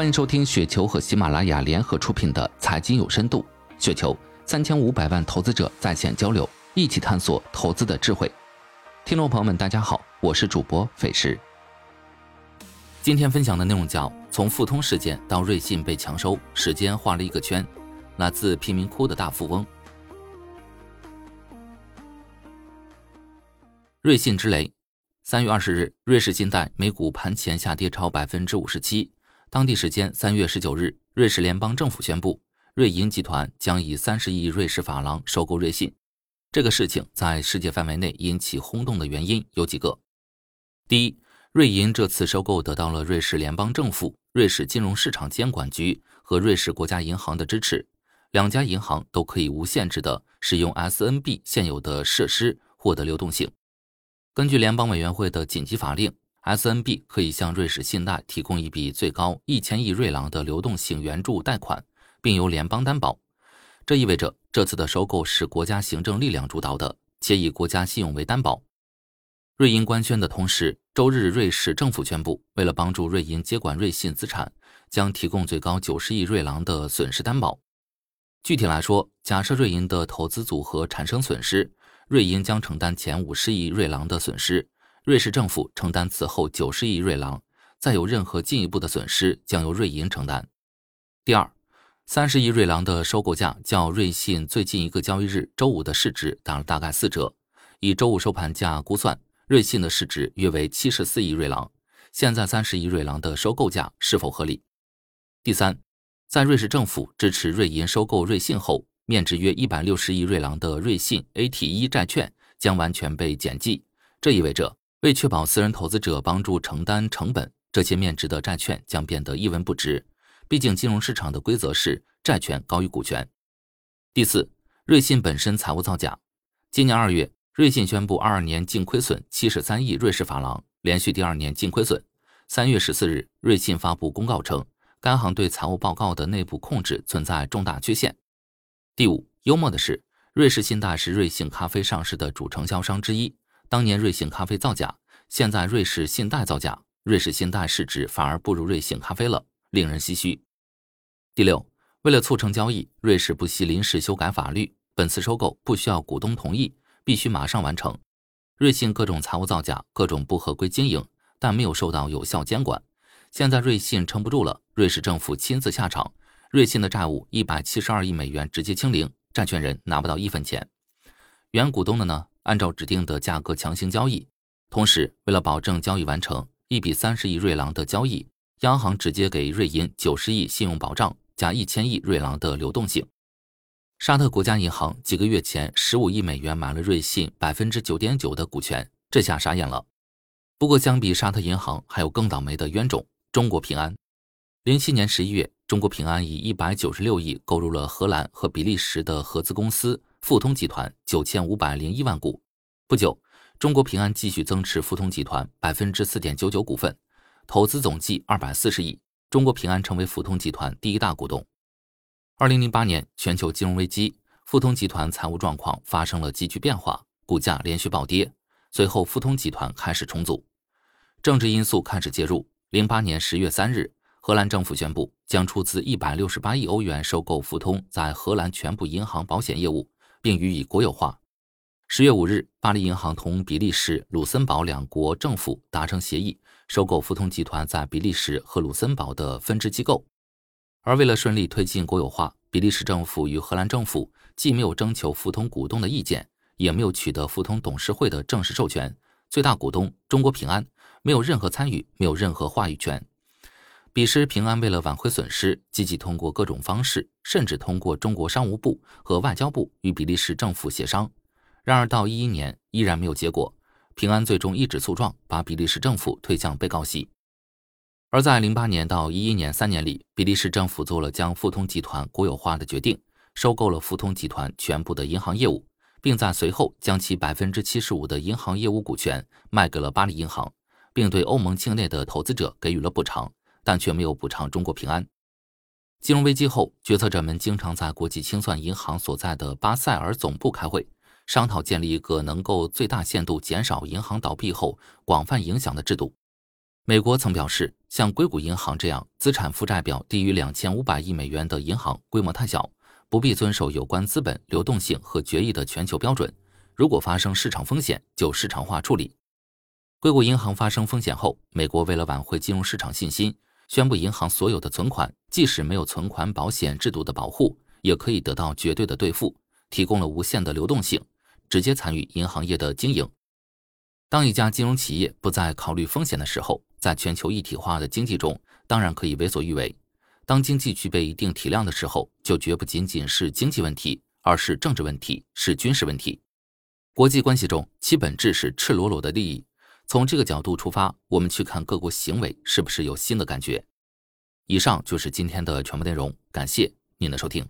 欢迎收听雪球和喜马拉雅联合出品的《财经有深度》。雪球三千五百万投资者在线交流，一起探索投资的智慧。听众朋友们，大家好，我是主播费时。今天分享的内容叫“从富通事件到瑞信被强收，时间画了一个圈”。来自贫民窟的大富翁。瑞信之雷。三月二十日，瑞士信贷美股盘前下跌超百分之五十七。当地时间三月十九日，瑞士联邦政府宣布，瑞银集团将以三十亿瑞士法郎收购瑞信。这个事情在世界范围内引起轰动的原因有几个：第一，瑞银这次收购得到了瑞士联邦政府、瑞士金融市场监管局和瑞士国家银行的支持，两家银行都可以无限制的使用 SNB 现有的设施获得流动性。根据联邦委员会的紧急法令。SNB 可以向瑞士信贷提供一笔最高一千亿瑞郎的流动性援助贷款，并由联邦担保。这意味着这次的收购是国家行政力量主导的，且以国家信用为担保。瑞银官宣的同时，周日瑞士政府宣布，为了帮助瑞银接管瑞信资产，将提供最高九十亿瑞郎的损失担保。具体来说，假设瑞银的投资组合产生损失，瑞银将承担前五十亿瑞郎的损失。瑞士政府承担此后九十亿瑞郎，再有任何进一步的损失将由瑞银承担。第二，三十亿瑞郎的收购价较瑞信最近一个交易日周五的市值打了大概四折，以周五收盘价估算，瑞信的市值约为七十四亿瑞郎。现在三十亿瑞郎的收购价是否合理？第三，在瑞士政府支持瑞银收购瑞信后，面值约一百六十亿瑞郎的瑞信 AT1 债券将完全被减记，这意味着。为确保私人投资者帮助承担成本，这些面值的债券将变得一文不值。毕竟金融市场的规则是债权高于股权。第四，瑞信本身财务造假。今年二月，瑞信宣布二二年净亏损七十三亿瑞士法郎，连续第二年净亏损。三月十四日，瑞信发布公告称，该行对财务报告的内部控制存在重大缺陷。第五，幽默的是，瑞士信贷是瑞幸咖啡上市的主承销商之一。当年瑞幸咖啡造假，现在瑞士信贷造假，瑞士信贷市值反而不如瑞幸咖啡了，令人唏嘘。第六，为了促成交易，瑞士不惜临时修改法律，本次收购不需要股东同意，必须马上完成。瑞信各种财务造假，各种不合规经营，但没有受到有效监管。现在瑞信撑不住了，瑞士政府亲自下场，瑞信的债务一百七十二亿美元直接清零，债权人拿不到一分钱，原股东的呢？按照指定的价格强行交易，同时为了保证交易完成，一笔三十亿瑞郎的交易，央行直接给瑞银九十亿信用保障加一千亿瑞郎的流动性。沙特国家银行几个月前十五亿美元买了瑞信百分之九点九的股权，这下傻眼了。不过相比沙特银行，还有更倒霉的冤种——中国平安。零七年十一月，中国平安以一百九十六亿购入了荷兰和比利时的合资公司。富通集团九千五百零一万股，不久，中国平安继续增持富通集团百分之四点九九股份，投资总计二百四十亿，中国平安成为富通集团第一大股东。二零零八年全球金融危机，富通集团财务状况发生了急剧变化，股价连续暴跌，随后富通集团开始重组，政治因素开始介入。零八年十月三日。荷兰政府宣布将出资一百六十八亿欧元收购富通在荷兰全部银行保险业务，并予以国有化。十月五日，巴黎银行同比利时、卢森堡两国政府达成协议，收购富通集团在比利时和卢森堡的分支机构。而为了顺利推进国有化，比利时政府与荷兰政府既没有征求富通股东的意见，也没有取得富通董事会的正式授权。最大股东中国平安没有任何参与，没有任何话语权。彼时，平安为了挽回损失，积极通过各种方式，甚至通过中国商务部和外交部与比利时政府协商。然而，到一一年依然没有结果。平安最终一纸诉状把比利时政府推向被告席。而在零八年到一一年三年里，比利时政府做了将富通集团国有化的决定，收购了富通集团全部的银行业务，并在随后将其百分之七十五的银行业务股权卖给了巴黎银行，并对欧盟境内的投资者给予了补偿。但却没有补偿中国平安。金融危机后，决策者们经常在国际清算银行所在的巴塞尔总部开会，商讨建立一个能够最大限度减少银行倒闭后广泛影响的制度。美国曾表示，像硅谷银行这样资产负债表低于两千五百亿美元的银行规模太小，不必遵守有关资本流动性和决议的全球标准。如果发生市场风险，就市场化处理。硅谷银行发生风险后，美国为了挽回金融市场信心，宣布银行所有的存款，即使没有存款保险制度的保护，也可以得到绝对的兑付，提供了无限的流动性，直接参与银行业的经营。当一家金融企业不再考虑风险的时候，在全球一体化的经济中，当然可以为所欲为。当经济具备一定体量的时候，就绝不仅仅是经济问题，而是政治问题，是军事问题。国际关系中，其本质是赤裸裸的利益。从这个角度出发，我们去看各国行为，是不是有新的感觉？以上就是今天的全部内容，感谢您的收听。